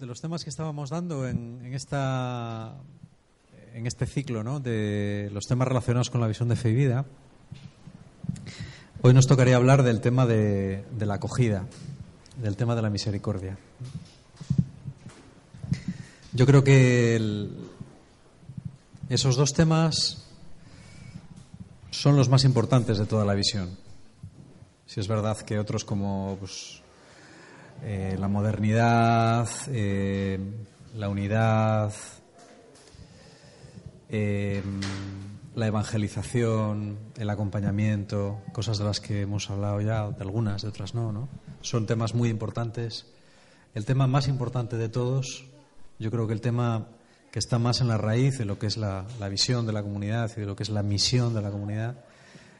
de los temas que estábamos dando en, esta, en este ciclo ¿no? de los temas relacionados con la visión de fe y vida, hoy nos tocaría hablar del tema de, la acogida, del tema de la misericordia. Yo creo que esos dos temas son los más importantes de toda la visión. Si es verdad que otros como pues, eh, la modernidad, eh, la unidad, eh, la evangelización, el acompañamiento, cosas de las que hemos hablado ya, de algunas, de otras no, ¿no? Son temas muy importantes. El tema más importante de todos, yo creo que el tema que está más en la raíz de lo que es la, la visión de la comunidad y de lo que es la misión de la comunidad,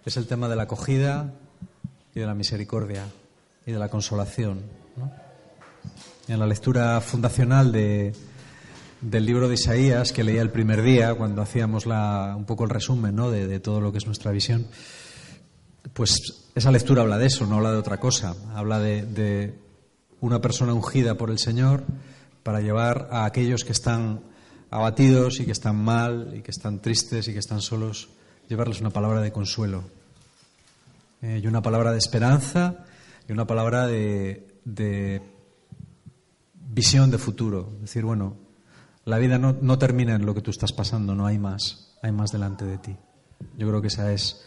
es el tema de la acogida y de la misericordia y de la consolación. En la lectura fundacional de, del libro de Isaías, que leía el primer día, cuando hacíamos la, un poco el resumen ¿no? de, todo lo que es nuestra visión, pues esa lectura habla de eso, no habla de otra cosa. Habla de, de una persona ungida por el Señor para llevar a aquellos que están abatidos y que están mal y que están tristes y que están solos, llevarles una palabra de consuelo eh, y una palabra de esperanza y una palabra de, de visión de futuro. Decir, bueno, la vida no, no termina en lo que tú estás pasando, no hay más, hay más delante de ti. Yo creo que esa es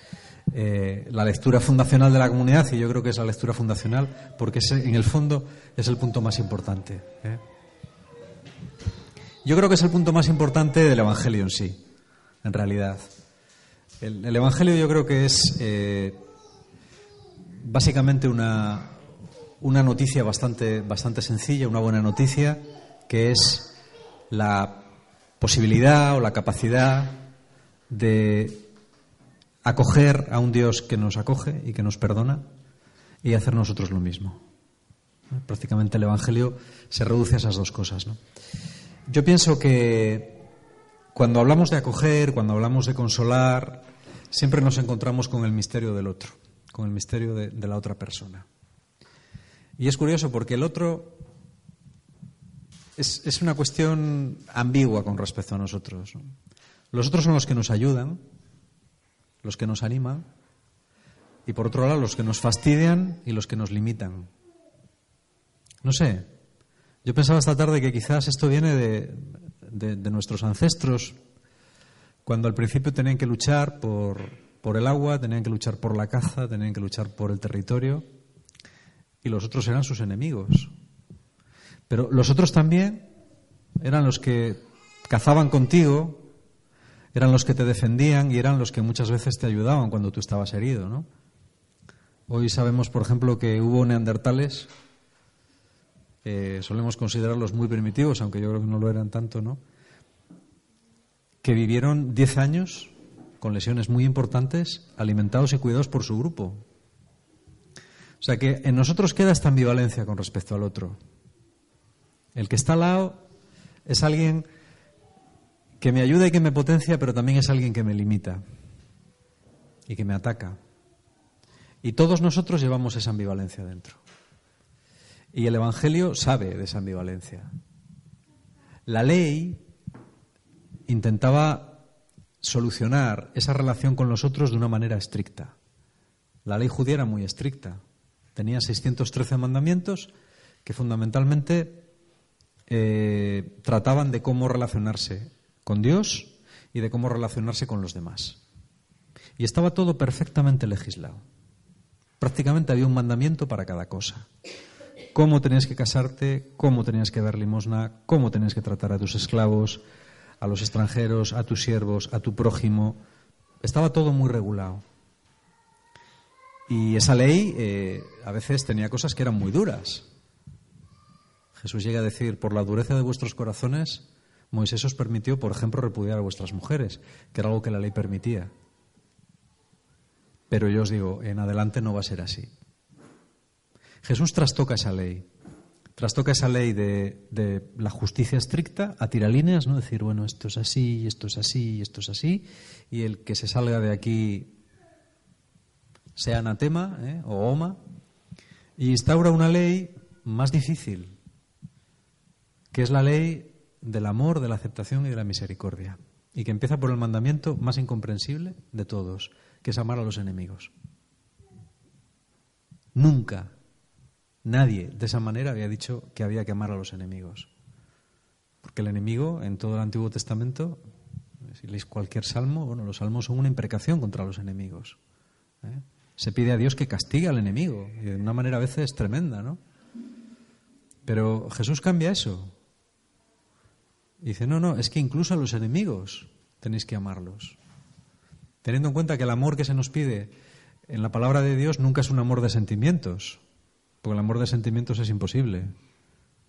eh, la lectura fundacional de la comunidad y yo creo que es la lectura fundacional porque en el fondo es el punto más importante. ¿eh? Yo creo que es el punto más importante del Evangelio en sí, en realidad. El, el Evangelio yo creo que es eh, básicamente una, una noticia bastante, bastante sencilla, una buena noticia, que es la posibilidad o la capacidad de acoger a un Dios que nos acoge y que nos perdona y hacer nosotros lo mismo. Prácticamente el Evangelio se reduce a esas dos cosas. ¿no? Yo pienso que cuando hablamos de acoger, cuando hablamos de consolar, siempre nos encontramos con el misterio del otro, con el misterio de, de la otra persona. Y es curioso porque el otro es, es una cuestión ambigua con respecto a nosotros. ¿no? Los otros son los que nos ayudan, los que nos animan, y por otro lado los que nos fastidian y los que nos limitan. No sé, yo pensaba esta tarde que quizás esto viene de, de, de nuestros ancestros, cuando al principio tenían que luchar por, por el agua, tenían que luchar por la caza, tenían que luchar por el territorio, y los otros eran sus enemigos. Pero los otros también eran los que cazaban contigo, eran los que te defendían y eran los que muchas veces te ayudaban cuando tú estabas herido, ¿no? Hoy sabemos, por ejemplo, que hubo neandertales, eh, solemos considerarlos muy primitivos, aunque yo creo que no lo eran tanto, ¿no? Que vivieron 10 años con lesiones muy importantes, alimentados y cuidados por su grupo. O sea que en nosotros queda esta ambivalencia con respecto al otro. El que está al lado es alguien que me ayuda y que me potencia, pero también es alguien que me limita y que me ataca. Y todos nosotros llevamos esa ambivalencia dentro. Y el Evangelio sabe de esa ambivalencia. La ley intentaba solucionar esa relación con los otros de una manera estricta. La ley judía era muy estricta. Tenía 613 mandamientos que fundamentalmente eh, trataban de cómo relacionarse con Dios y de cómo relacionarse con los demás. Y estaba todo perfectamente legislado. Prácticamente había un mandamiento para cada cosa. Cómo tenías que casarte, cómo tenías que dar limosna, cómo tenías que tratar a tus esclavos, a los extranjeros, a tus siervos, a tu prójimo. Estaba todo muy regulado. Y esa ley eh, a veces tenía cosas que eran muy duras. Jesús llega a decir, por la dureza de vuestros corazones, Moisés os permitió, por ejemplo, repudiar a vuestras mujeres, que era algo que la ley permitía. Pero yo os digo, en adelante no va a ser así. Jesús trastoca esa ley. Trastoca esa ley de, la justicia estricta a tiralíneas, ¿no? Decir, bueno, esto es así, esto es así, esto es así, y el que se salga de aquí sea anatema ¿eh? o oma, y instaura una ley más difícil, que es la ley del amor, de la aceptación y de la misericordia, y que empieza por el mandamiento más incomprensible de todos, que es amar a los enemigos. Nunca nadie de esa manera había dicho que había que amar a los enemigos. Porque el enemigo, en todo el Antiguo Testamento, si leéis cualquier salmo, bueno, los salmos son una imprecación contra los enemigos. ¿eh? Se pide a Dios que castigue al enemigo, y de una manera a veces tremenda, ¿no? Pero Jesús cambia eso. Dice, no, no, es que incluso a los enemigos tenéis que amarlos. Teniendo en cuenta que el amor que se nos pide en la palabra de Dios nunca es un amor de sentimientos, porque el amor de sentimientos es imposible.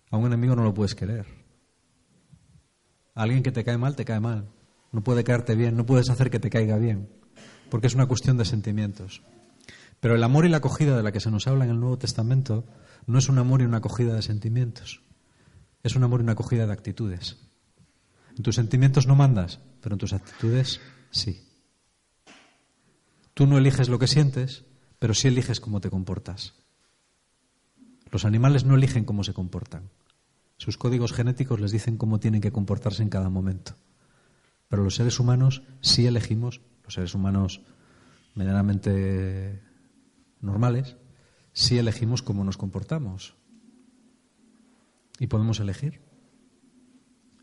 A un enemigo no lo puedes querer. A alguien que te cae mal, te cae mal. No puede caerte bien, no puedes hacer que te caiga bien, porque es una cuestión de sentimientos. Pero el amor y la acogida de la que se nos habla en el Nuevo Testamento no es un amor y una acogida de sentimientos, es un amor y una acogida de actitudes. En tus sentimientos no mandas, pero en tus actitudes sí. Tú no eliges lo que sientes, pero sí eliges cómo te comportas. Los animales no eligen cómo se comportan. Sus códigos genéticos les dicen cómo tienen que comportarse en cada momento. Pero los seres humanos sí elegimos, los seres humanos medianamente normales, sí elegimos cómo nos comportamos. Y podemos elegir.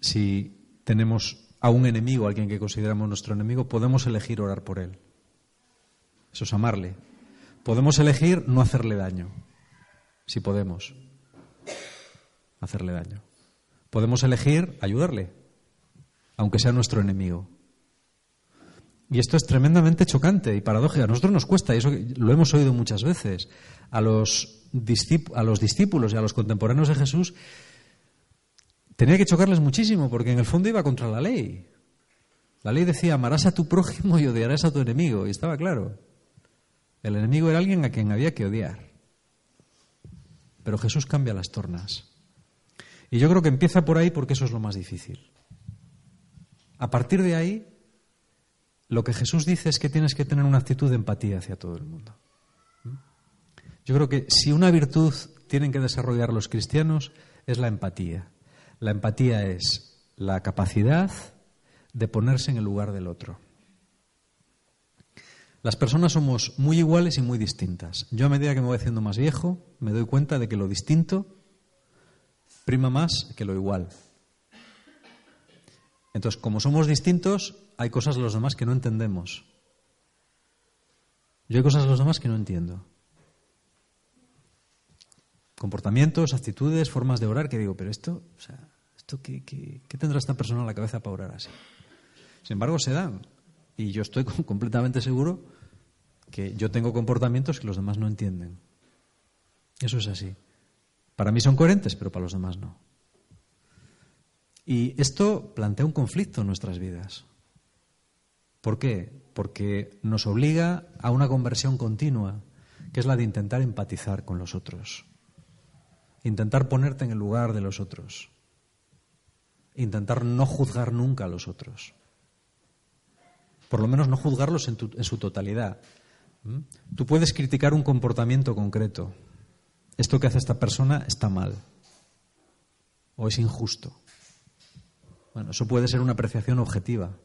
Si tenemos a un enemigo, alguien que consideramos nuestro enemigo, podemos elegir orar por él. Eso es amarle. Podemos elegir no hacerle daño, si podemos hacerle daño. Podemos elegir ayudarle, aunque sea nuestro enemigo. Y esto es tremendamente chocante y paradójico. A nosotros nos cuesta, y eso lo hemos oído muchas veces, a los, a los discípulos y a los contemporáneos de Jesús, tenía que chocarles muchísimo, porque en el fondo iba contra la ley. La ley decía, amarás a tu prójimo y odiarás a tu enemigo, y estaba claro. El enemigo era alguien a quien había que odiar. Pero Jesús cambia las tornas. Y yo creo que empieza por ahí porque eso es lo más difícil. A partir de ahí, lo que Jesús dice es que tienes que tener una actitud de empatía hacia todo el mundo. Yo creo que si una virtud tienen que desarrollar los cristianos es la empatía. La empatía es la capacidad de ponerse en el lugar del otro. Las personas somos muy iguales y muy distintas. Yo a medida que me voy haciendo más viejo, me doy cuenta de que lo distinto prima más que lo igual. Entonces, como somos distintos, hay cosas de los demás que no entendemos. Yo hay cosas de los demás que no entiendo. Comportamientos, actitudes, formas de orar que digo, pero esto, o sea, ¿esto qué, qué tendrá esta persona en la cabeza para orar así? Sin embargo, se dan. Y yo estoy completamente seguro que yo tengo comportamientos que los demás no entienden. Eso es así. Para mí son coherentes, pero para los demás no. Y esto plantea un conflicto en nuestras vidas. ¿Por qué? Porque nos obliga a una conversión continua, que es la de intentar empatizar con los otros. Intentar ponerte en el lugar de los otros. Intentar no juzgar nunca a los otros por lo menos no juzgarlos en, su totalidad. ¿Mm? Tú puedes criticar un comportamiento concreto. Esto que hace esta persona está mal o es injusto. Bueno, eso puede ser una apreciación objetiva,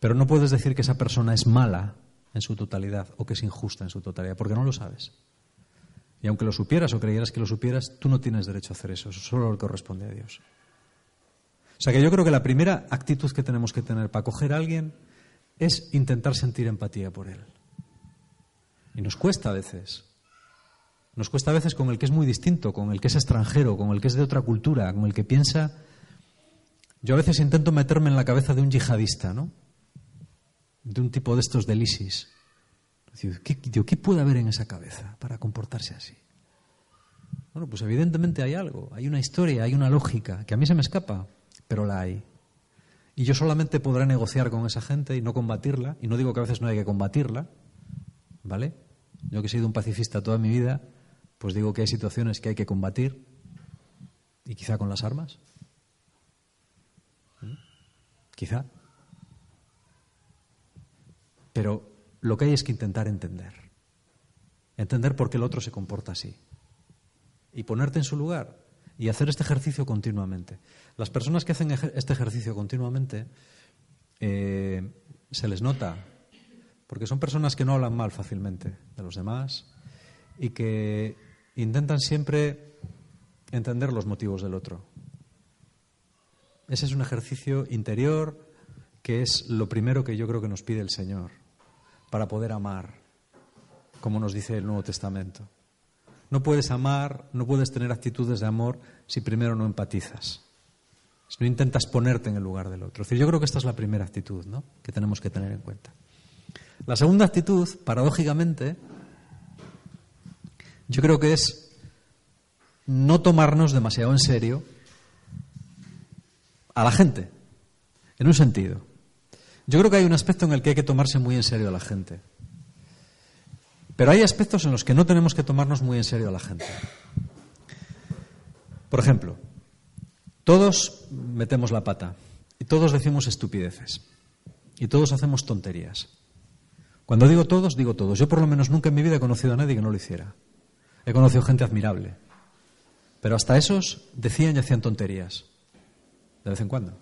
pero no puedes decir que esa persona es mala en su totalidad o que es injusta en su totalidad, porque no lo sabes. Y aunque lo supieras o creyeras que lo supieras, tú no tienes derecho a hacer eso, eso solo le corresponde a Dios. O sea que yo creo que la primera actitud que tenemos que tener para acoger a alguien es intentar sentir empatía por él. Y nos cuesta a veces. Nos cuesta a veces con el que es muy distinto, con el que es extranjero, con el que es de otra cultura, con el que piensa. Yo a veces intento meterme en la cabeza de un yihadista, ¿no? De un tipo de estos del ISIS. ¿qué, ¿qué puede haber en esa cabeza para comportarse así? Bueno, pues evidentemente hay algo, hay una historia, hay una lógica, que a mí se me escapa, pero la hay. Y yo solamente podré negociar con esa gente y no combatirla. Y no digo que a veces no hay que combatirla, ¿vale? Yo que he sido un pacifista toda mi vida, pues digo que hay situaciones que hay que combatir y quizá con las armas. ¿Mm? Quizá. Pero lo que hay es que intentar entender. Entender por qué el otro se comporta así. Y ponerte en su lugar. y hacer este ejercicio continuamente. Las personas que hacen este ejercicio continuamente eh, se les nota, porque son personas que no hablan mal fácilmente de los demás y que intentan siempre entender los motivos del otro. Ese es un ejercicio interior que es lo primero que yo creo que nos pide el Señor para poder amar, como nos dice el Nuevo Testamento. No puedes amar, no puedes tener actitudes de amor si primero no empatizas, si no intentas ponerte en el lugar del otro. yo creo que esta es la primera actitud que tenemos que tener en cuenta. La segunda actitud, paradójicamente, yo creo que es no tomarnos demasiado en serio a la gente, en un sentido. Yo creo que hay un aspecto en el que hay que tomarse muy en serio a la gente. Pero hay aspectos en los que no tenemos que tomarnos muy en serio a la gente. Por ejemplo, todos metemos la pata y todos decimos estupideces y todos hacemos tonterías. Cuando digo todos, digo todos. Yo por lo menos nunca en mi vida he conocido a nadie que no lo hiciera. He conocido gente admirable. Pero hasta esos decían y hacían tonterías. De vez en cuando.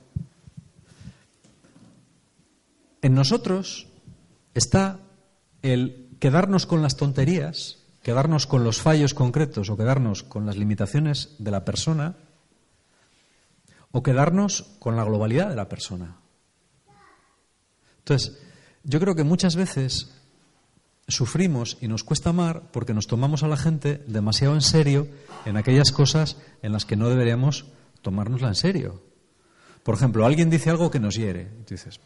En nosotros está el quedarnos con las tonterías, quedarnos con los fallos concretos o quedarnos con las limitaciones de la persona o quedarnos con la globalidad de la persona. Entonces, yo creo que muchas veces sufrimos y nos cuesta amar porque nos tomamos a la gente demasiado en serio en aquellas cosas en las que no deberíamos tomárnosla en serio. Por ejemplo, alguien dice algo que nos hiere. Y tú dices,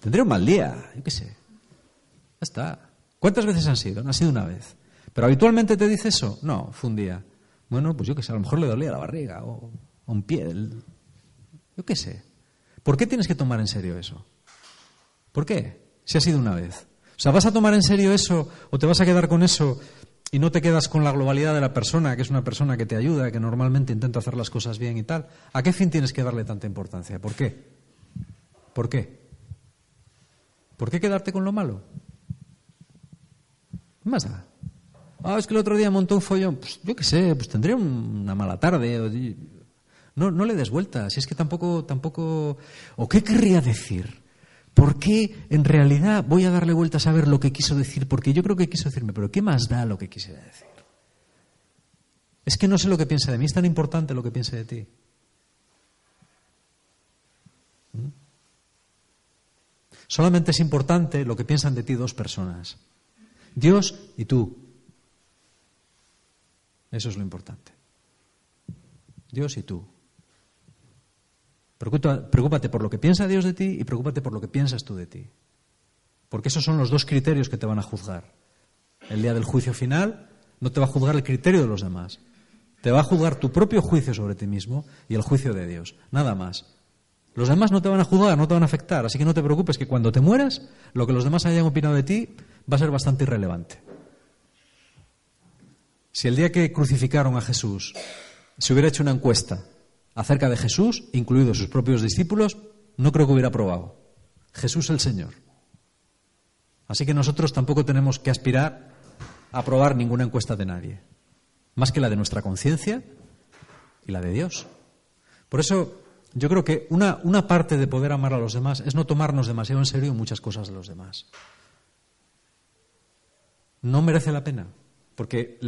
tendré un mal día, yo qué sé. Ya está. ¿Cuántas veces han sido? No ha sido una vez. ¿Pero habitualmente te dice eso? No, fue un día. Bueno, pues yo qué sé, a lo mejor le dolía la barriga o, o un pie. Yo qué sé. ¿Por qué tienes que tomar en serio eso? ¿Por qué? Si ha sido una vez. O sea, ¿vas a tomar en serio eso o te vas a quedar con eso y no te quedas con la globalidad de la persona, que es una persona que te ayuda, que normalmente intenta hacer las cosas bien y tal? ¿A qué fin tienes que darle tanta importancia? ¿Por qué? ¿Por qué? ¿Por qué quedarte con lo malo? ¿Qué más da? Ah, es que el otro día montó un follón. Pues yo qué sé, pues tendría una mala tarde. No, no le des vueltas. Si es que tampoco, tampoco. ¿O qué querría decir? ¿Por qué en realidad voy a darle vueltas a ver lo que quiso decir? Porque yo creo que quiso decirme, pero ¿qué más da lo que quisiera decir? Es que no sé lo que piensa de mí, es tan importante lo que piensa de ti. Solamente es importante lo que piensan de ti dos personas, Dios y tú. Eso es lo importante. Dios y tú. Preocúpate por lo que piensa Dios de ti y preocúpate por lo que piensas tú de ti. Porque esos son los dos criterios que te van a juzgar. El día del juicio final no te va a juzgar el criterio de los demás. Te va a juzgar tu propio juicio sobre ti mismo y el juicio de Dios. Nada más. Los demás no te van a juzgar, no te van a afectar. Así que no te preocupes que cuando te mueras, lo que los demás hayan opinado de ti va a ser bastante irrelevante. Si el día que crucificaron a Jesús se hubiera hecho una encuesta acerca de Jesús, incluidos sus propios discípulos, no creo que hubiera probado. Jesús el Señor. Así que nosotros tampoco tenemos que aspirar a aprobar ninguna encuesta de nadie, más que la de nuestra conciencia y la de Dios. Por eso yo creo que una, una, parte de poder amar a los demás es no tomarnos demasiado en serio muchas cosas de los demás. No merece la pena. Porque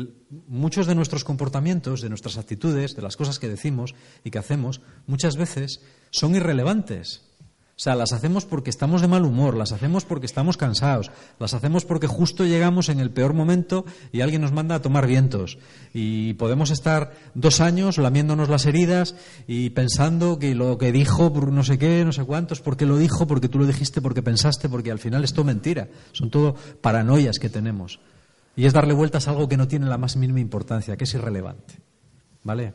muchos de nuestros comportamientos, de nuestras actitudes, de las cosas que decimos y que hacemos, muchas veces son irrelevantes. O sea, las hacemos porque estamos de mal humor, las hacemos porque estamos cansados, las hacemos porque justo llegamos en el peor momento y alguien nos manda a tomar vientos. Y podemos estar dos años lamiéndonos las heridas y pensando que lo que dijo, no sé qué, no sé cuántos, porque lo dijo, porque tú lo dijiste, porque pensaste, porque al final es todo mentira. Son todo paranoias que tenemos. Y es darle vueltas a algo que no tiene la más mínima importancia, que es irrelevante. ¿Vale?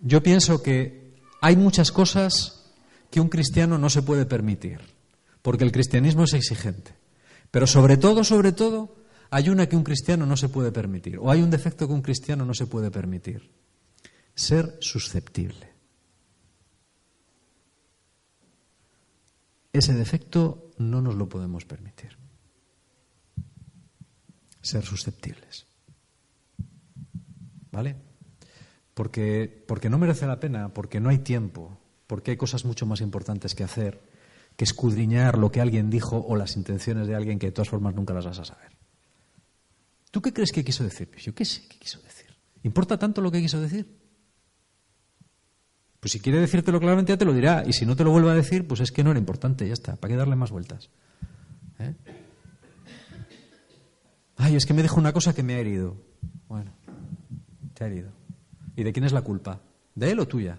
Yo pienso que hay muchas cosas que un cristiano no se puede permitir, porque el cristianismo es exigente. Pero sobre todo, sobre todo, hay una que un cristiano no se puede permitir, o hay un defecto que un cristiano no se puede permitir. Ser susceptible. Ese defecto no nos lo podemos permitir ser susceptibles. ¿Vale? porque, porque no merece la pena, porque no hay tiempo, porque hay cosas mucho más importantes que hacer que escudriñar lo que alguien dijo o las intenciones de alguien que de todas formas nunca las vas a saber. ¿Tú qué crees que quiso decir? Pues yo qué sé qué quiso decir. ¿Importa tanto lo que quiso decir? Pues si quiere decírtelo claramente ya te lo dirá. Y si no te lo vuelve a decir, pues es que no era importante, ya está. ¿Para qué darle más vueltas? ¿Eh? Ay, es que me dijo una cosa que me ha herido. Bueno, te ha herido. ¿Y de quién es la culpa? ¿De él o tuya?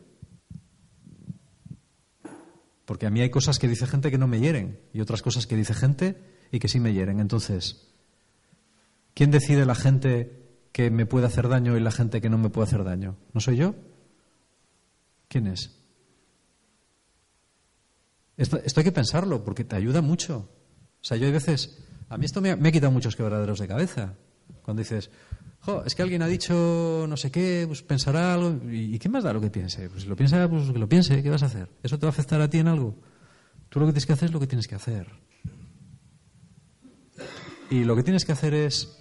Porque a mí hay cosas que dice gente que no me hieren y otras cosas que dice gente y que sí me hieren. Entonces, ¿quién decide la gente que me puede hacer daño y la gente que no me puede hacer daño? ¿No soy yo? ¿Quién es? Esto, hay que pensarlo porque te ayuda mucho. O sea, yo hay veces, a mí esto me ha quitado muchos quebraderos de cabeza. Cuando dices, es que alguien ha dicho no sé qué, pues pensará algo. ¿Y, qué más da lo que piense? Pues si lo piensa, pues que lo piense, ¿qué vas a hacer? ¿Eso te va a afectar a ti en algo? Tú lo que tienes que hacer es lo que tienes que hacer. Y lo que tienes que hacer es.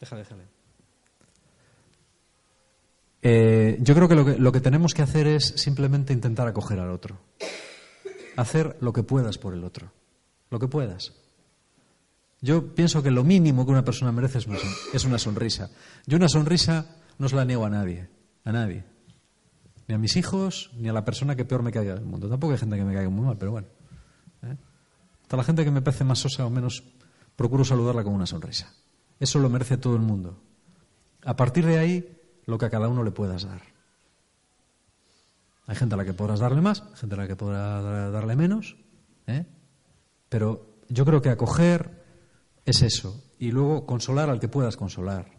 Déjale, déjale. Eh, yo creo que lo, que lo que tenemos que hacer es simplemente intentar acoger al otro. Hacer lo que puedas por el otro. Lo que puedas. Yo pienso que lo mínimo que una persona merece es una, sonrisa. Yo una sonrisa no se la niego a nadie, a nadie. Ni a mis hijos, ni a la persona que peor me caiga del mundo. Tampoco hay gente que me caiga muy mal, pero bueno. ¿eh? Hasta la gente que me parece más sosa o menos, procuro saludarla con una sonrisa. Eso lo merece todo el mundo. A partir de ahí, lo que a cada uno le puedas dar. Hay gente a la que podrás darle más, gente a la que podrás darle menos, ¿eh? pero yo creo que acoger, es eso. Y luego consolar al que puedas consolar.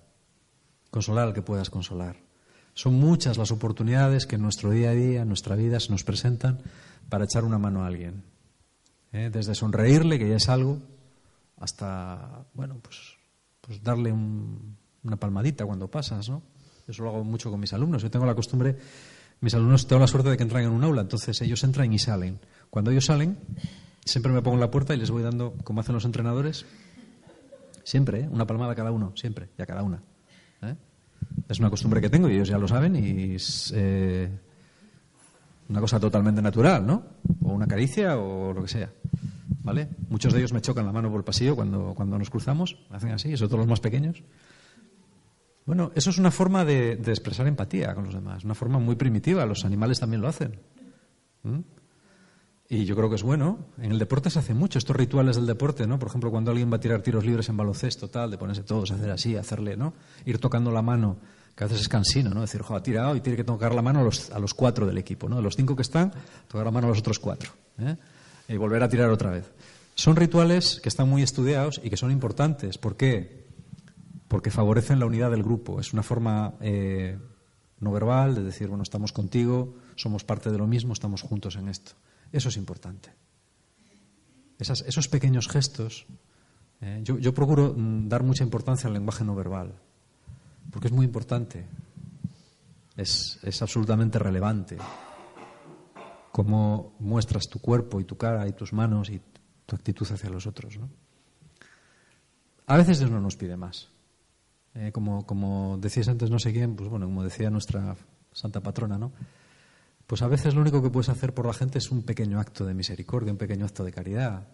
Consolar al que puedas consolar. Son muchas las oportunidades que en nuestro día a día, en nuestra vida, se nos presentan para echar una mano a alguien. ¿Eh? Desde sonreírle, que ya es algo, hasta, bueno, pues, pues darle una palmadita cuando pasas, ¿no? Eso lo hago mucho con mis alumnos. Yo tengo la costumbre, mis alumnos tengo la suerte de que entran en un aula, entonces ellos entran y salen. Cuando ellos salen, siempre me pongo en la puerta y les voy dando, como hacen los entrenadores, Siempre, ¿eh? una palmada cada uno, siempre, y a cada una. ¿eh? Es una costumbre que tengo y ellos ya lo saben y es eh, una cosa totalmente natural, ¿no? O una caricia o lo que sea. ¿Vale? Muchos de ellos me chocan la mano por el pasillo cuando, cuando nos cruzamos, hacen así, sobre todo los más pequeños. Bueno, eso es una forma de, expresar empatía con los demás, una forma muy primitiva, los animales también lo hacen. Y yo creo que es bueno. En el deporte se hace mucho, estos rituales del deporte, ¿no? Por ejemplo, cuando alguien va a tirar tiros libres en baloncesto, tal, de ponerse todos a hacer así, hacerle, ¿no? Ir tocando la mano, que a veces es cansino, ¿no? Decir, jo, ha tirado y tiene que tocar la mano a los, a cuatro del equipo, ¿no? De los cinco que están, tocar la mano a los otros cuatro. ¿eh? Y volver a tirar otra vez. Son rituales que están muy estudiados y que son importantes. ¿Por qué? Porque favorecen la unidad del grupo. Es una forma eh, no verbal de decir, bueno, estamos contigo, somos parte de lo mismo, estamos juntos en esto. Eso es importante. esos pequeños gestos, eh, yo, procuro mm, dar mucha importancia al lenguaje no verbal, porque es muy importante, es, absolutamente relevante cómo muestras tu cuerpo y tu cara y tus manos y tu actitud hacia los otros. A veces Dios no nos pide más. Eh, como, como decías antes, no sé quién, pues bueno, como decía nuestra santa patrona, ¿no? Pues a veces lo único que puedes hacer por la gente es un pequeño acto de misericordia, un pequeño acto de caridad.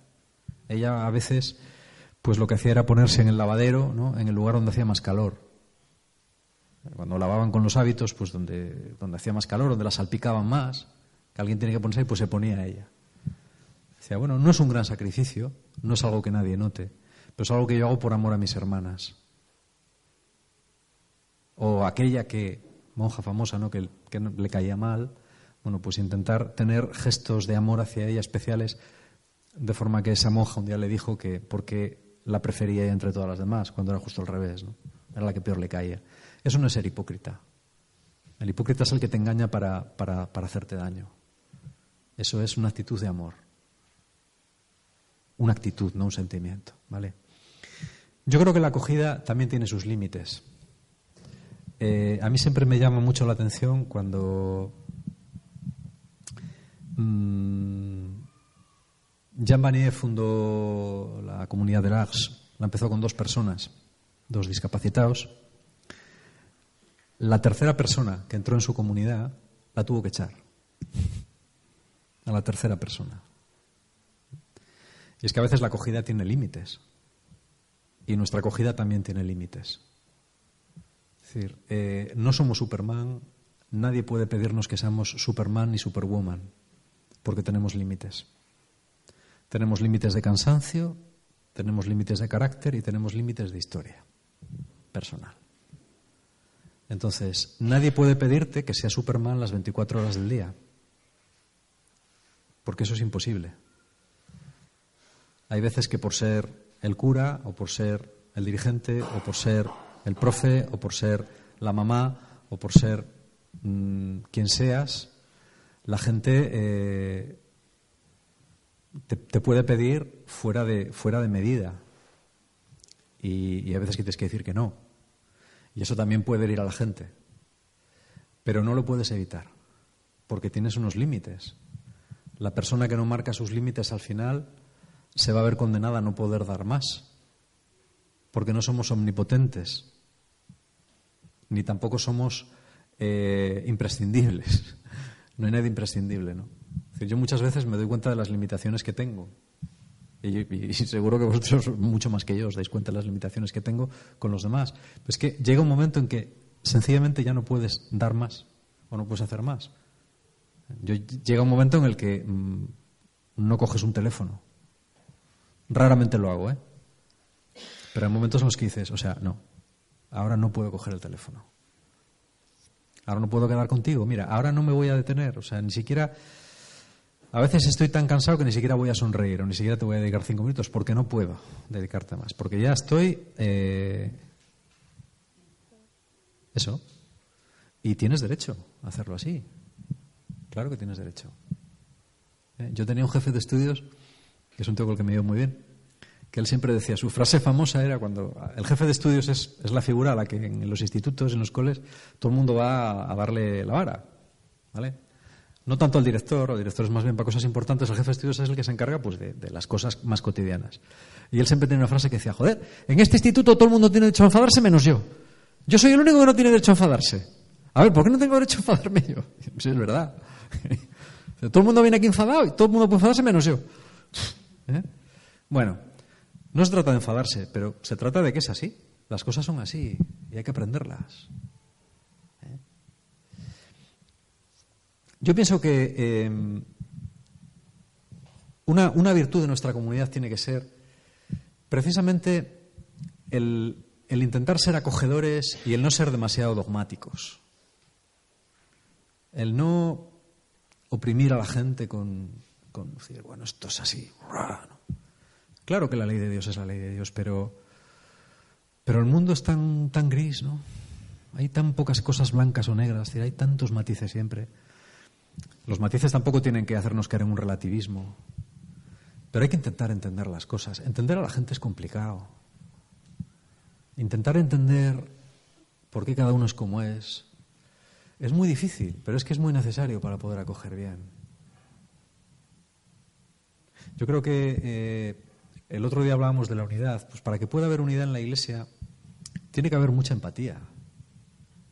Ella a veces, pues lo que hacía era ponerse en el lavadero, ¿no? en el lugar donde hacía más calor. Cuando lavaban con los hábitos, pues donde, donde hacía más calor, donde la salpicaban más, que alguien tiene que ponerse ahí, pues se ponía ella. Decía, bueno, no es un gran sacrificio, no es algo que nadie note, pero es algo que yo hago por amor a mis hermanas. O aquella que, monja famosa, ¿no? que, que le caía mal, bueno, pues intentar tener gestos de amor hacia ella especiales, de forma que esa monja un día le dijo que porque la prefería entre todas las demás, cuando era justo al revés, ¿no? Era la que peor le caía. Eso no es ser hipócrita. El hipócrita es el que te engaña para, para, para hacerte daño. Eso es una actitud de amor. Una actitud, no un sentimiento, ¿vale? Yo creo que la acogida también tiene sus límites. Eh, a mí siempre me llama mucho la atención cuando Jean Vanier fundó la comunidad de l'Ars. La empezó con dos personas, dos discapacitados. la tercera persona que entró en su comunidad la tuvo que echar. A la tercera persona. Y es que a veces la acogida tiene límites. Y nuestra acogida también tiene límites. Es decir, eh, no somos Superman, nadie puede pedirnos que seamos Superman ni Superwoman, porque tenemos límites. Tenemos límites de cansancio, tenemos límites de carácter y tenemos límites de historia personal. Entonces, nadie puede pedirte que sea Superman las 24 horas del día, porque eso es imposible. Hay veces que por ser el cura, o por ser el dirigente, o por ser el profe, o por ser la mamá, o por ser mm, quien seas, la gente eh, te, puede pedir fuera de, fuera de medida. Y, a veces tienes que decir que no. Y eso también puede herir a la gente. Pero no lo puedes evitar, porque tienes unos límites. La persona que no marca sus límites al final se va a ver condenada a no poder dar más, porque no somos omnipotentes, ni tampoco somos eh, imprescindibles. No hay nadie imprescindible, ¿no? yo muchas veces me doy cuenta de las limitaciones que tengo. Y, seguro que vosotros, mucho más que yo, os dais cuenta de las limitaciones que tengo con los demás. es que llega un momento en que sencillamente ya no puedes dar más o no puedes hacer más. Yo, llega un momento en el que mm, no coges un teléfono. Raramente lo hago, ¿eh? Pero hay momentos en los que dices, o sea, no, ahora no puedo coger el teléfono. Ahora no puedo quedar contigo. Mira, ahora no me voy a detener. O sea, ni siquiera a veces estoy tan cansado que ni siquiera voy a sonreír o ni siquiera te voy a dedicar cinco minutos porque no puedo dedicarte más. Porque ya estoy. Eh, eso. Y tienes derecho a hacerlo así. Claro que tienes derecho. Eh, yo tenía un jefe de estudios, que es un tío con el que me dio muy bien, que él siempre decía, su frase famosa era cuando el jefe de estudios es, es la figura a la que en los institutos, en los coles, todo el mundo va a darle la vara. ¿Vale? No tanto al director, o directores más bien para cosas importantes, el jefe de estudios es el que se encarga pues, de, las cosas más cotidianas. Y él siempre tiene una frase que decía, joder, en este instituto todo el mundo tiene derecho a enfadarse menos yo. Yo soy el único que no tiene derecho a enfadarse. A ver, ¿por qué no tengo derecho a enfadarme yo? Sí, es verdad. todo el mundo viene aquí enfadado y todo el mundo puede enfadarse menos yo. ¿Eh? Bueno, no se trata de enfadarse, pero se trata de que es así. Las cosas son así y hay que aprenderlas. Yo pienso que em, una, virtud de nuestra comunidad tiene que ser precisamente el, intentar ser acogedores y el no ser demasiado dogmáticos. El no oprimir a la gente con, decir, bueno, esto es así. Claro que la ley de Dios es la ley de Dios, pero, pero el mundo es tan, tan gris, ¿no? Hay tan pocas cosas blancas o negras, hay tantos matices siempre. Los matices tampoco tienen que hacernos caer en un relativismo, pero hay que intentar entender las cosas. Entender a la gente es complicado. Intentar entender por qué cada uno es como es es muy difícil, pero es que es muy necesario para poder acoger bien. Yo creo que eh, el otro día hablábamos de la unidad. Pues para que pueda haber unidad en la Iglesia, tiene que haber mucha empatía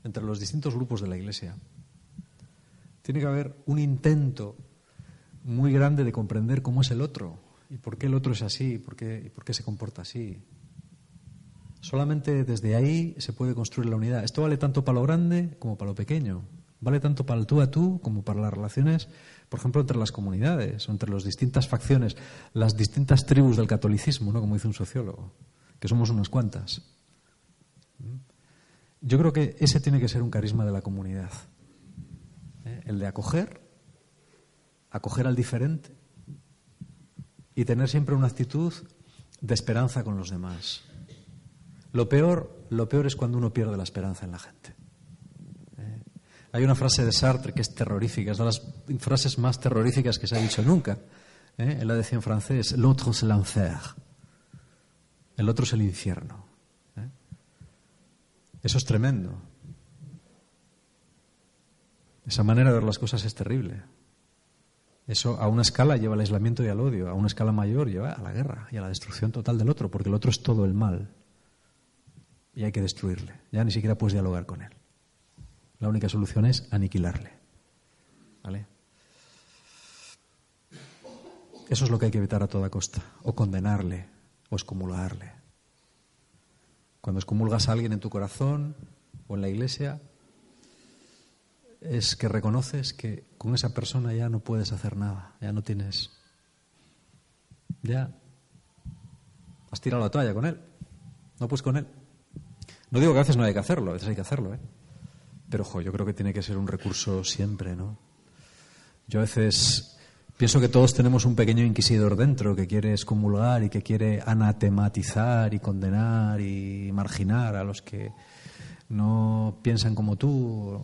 entre los distintos grupos de la Iglesia. Tiene que haber un intento muy grande de comprender cómo es el otro y por qué el otro es así y por qué, y por qué se comporta así. Solamente desde ahí se puede construir la unidad. Esto vale tanto para lo grande como para lo pequeño. Vale tanto para el tú a tú como para las relaciones, por ejemplo, entre las comunidades entre las distintas facciones, las distintas tribus del catolicismo, ¿no? como dice un sociólogo, que somos unas cuantas. Yo creo que ese tiene que ser un carisma de la comunidad. ¿eh? el de acoger, acoger al diferente y tener siempre una actitud de esperanza con los demás. Lo peor, lo peor es cuando uno pierde la esperanza en la gente. ¿Eh? Hay una frase de Sartre que es terrorífica, es de las frases más terroríficas que se ha dicho nunca. ¿eh? Él la decía en francés, l'autre c'est l'enfer. El otro es el infierno. Eso es tremendo. Esa manera de ver las cosas es terrible. Eso a una escala lleva al aislamiento y al odio, a una escala mayor lleva a la guerra y a la destrucción total del otro, porque el otro es todo el mal. Y hay que destruirle. Ya ni siquiera puedes dialogar con él. La única solución es aniquilarle. ¿Vale? Eso es lo que hay que evitar a toda costa. O condenarle, o excomulgarle. Cuando excomulgas a alguien en tu corazón o en la iglesia, es que reconoces que con esa persona ya no puedes hacer nada, ya no tienes. Ya has tirado la toalla con él, no puedes con él. No digo que a veces no hay que hacerlo, a veces hay que hacerlo, ¿eh? Pero, ojo, yo creo que tiene que ser un recurso siempre, ¿no? Yo a veces pienso que todos tenemos un pequeño inquisidor dentro que quiere excomulgar y que quiere anatematizar y condenar y marginar a los que no piensan como tú,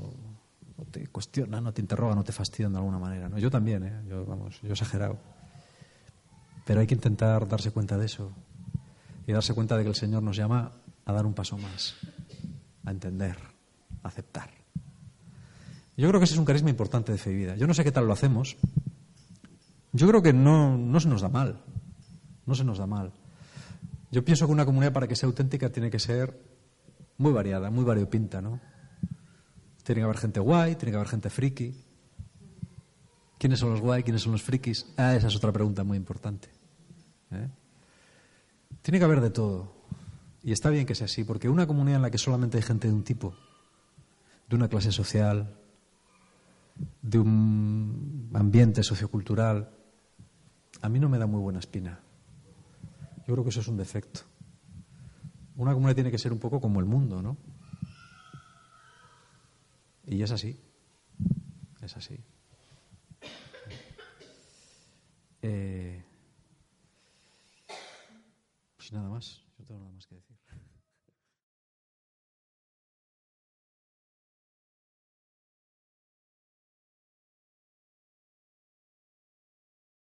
no te cuestionan, no te interrogan, no te fastidian de alguna manera. ¿no? Yo también, ¿eh? yo, vamos, yo he exagerado. Pero hay que intentar darse cuenta de eso y darse cuenta de que el Señor nos llama a dar un paso más, a entender, aceptar. Yo creo que ese es un carisma importante de fe y vida. Yo no sé qué tal lo hacemos. Yo creo que no, no se nos da mal. No se nos da mal. Yo pienso que una comunidad para que sea auténtica tiene que ser muy variada, muy variopinta, ¿no? Tiene que haber gente guay, tiene que haber gente friki. ¿Quiénes son los guay? ¿Quiénes son los frikis? Ah, esa es otra pregunta muy importante. ¿eh? Tiene que haber de todo. Y está bien que sea así, porque una comunidad en la que solamente hay gente de un tipo, de una clase social, de un ambiente sociocultural, a mí no me da muy buena espina. Yo creo que eso es un defecto. Una comunidad tiene que ser un poco como el mundo, ¿no? Y es así. Es así. Eh, pues nada más. Yo tengo nada más que decir.